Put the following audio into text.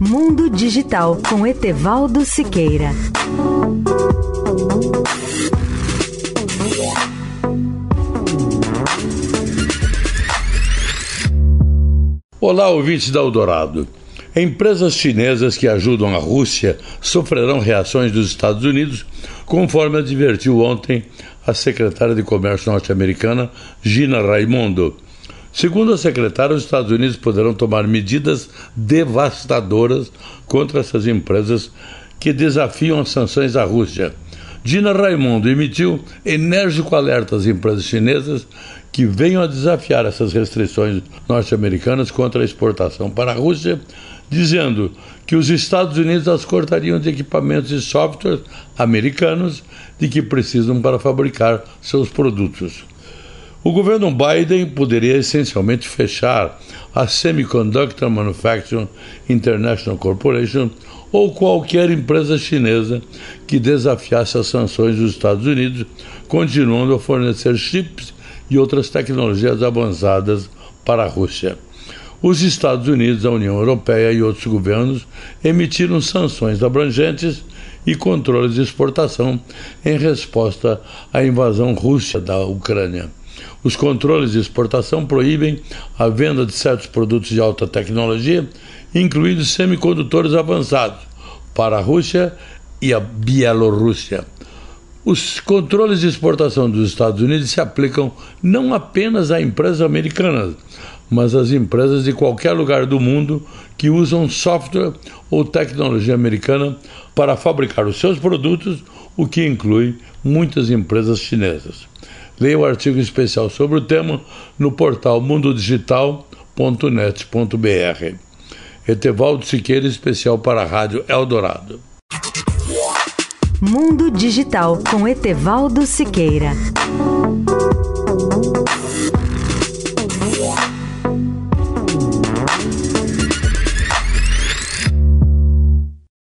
Mundo Digital com Etevaldo Siqueira. Olá, ouvintes da Eldorado. Empresas chinesas que ajudam a Rússia sofrerão reações dos Estados Unidos, conforme advertiu ontem a secretária de Comércio norte-americana, Gina Raimondo. Segundo a secretária, os Estados Unidos poderão tomar medidas devastadoras contra essas empresas que desafiam as sanções à Rússia. Dina Raimondo emitiu enérgico alerta às empresas chinesas que venham a desafiar essas restrições norte-americanas contra a exportação para a Rússia, dizendo que os Estados Unidos as cortariam de equipamentos e softwares americanos de que precisam para fabricar seus produtos. O governo Biden poderia essencialmente fechar a Semiconductor Manufacturing International Corporation ou qualquer empresa chinesa que desafiasse as sanções dos Estados Unidos, continuando a fornecer chips e outras tecnologias avançadas para a Rússia. Os Estados Unidos, a União Europeia e outros governos emitiram sanções abrangentes e controles de exportação em resposta à invasão russa da Ucrânia. Os controles de exportação proíbem a venda de certos produtos de alta tecnologia, incluindo semicondutores avançados, para a Rússia e a Bielorrússia. Os controles de exportação dos Estados Unidos se aplicam não apenas a empresas americanas, mas às empresas de qualquer lugar do mundo que usam software ou tecnologia americana para fabricar os seus produtos, o que inclui muitas empresas chinesas. Leia o artigo especial sobre o tema no portal mundodigital.net.br. Etevaldo Siqueira, especial para a Rádio Eldorado. Mundo Digital com Etevaldo Siqueira.